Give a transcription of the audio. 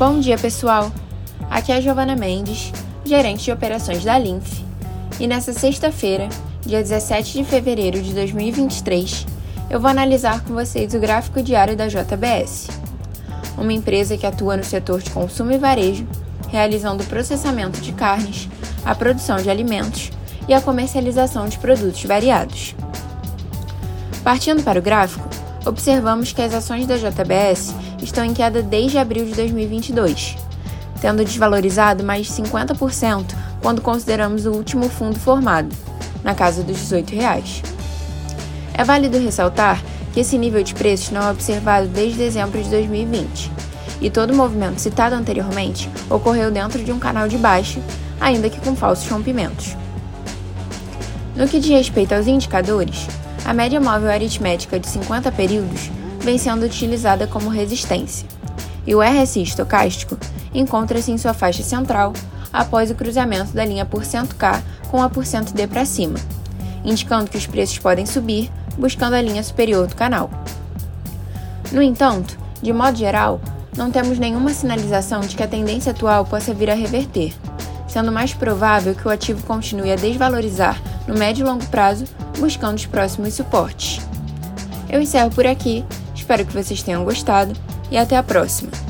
Bom dia, pessoal! Aqui é a Giovana Mendes, gerente de operações da Linf, e nessa sexta-feira, dia 17 de fevereiro de 2023, eu vou analisar com vocês o gráfico diário da JBS, uma empresa que atua no setor de consumo e varejo, realizando o processamento de carnes, a produção de alimentos e a comercialização de produtos variados. Partindo para o gráfico, observamos que as ações da JBS estão em queda desde abril de 2022, tendo desvalorizado mais de 50% quando consideramos o último fundo formado, na casa dos 18 reais. É válido ressaltar que esse nível de preços não é observado desde dezembro de 2020, e todo o movimento citado anteriormente ocorreu dentro de um canal de baixa, ainda que com falsos rompimentos. No que diz respeito aos indicadores, a média móvel aritmética de 50 períodos vem sendo utilizada como resistência, e o RSI estocástico encontra-se em sua faixa central após o cruzamento da linha %K com a %D para cima, indicando que os preços podem subir buscando a linha superior do canal. No entanto, de modo geral, não temos nenhuma sinalização de que a tendência atual possa vir a reverter, sendo mais provável que o ativo continue a desvalorizar no médio e longo prazo, buscando os próximos suportes. Eu encerro por aqui, espero que vocês tenham gostado e até a próxima!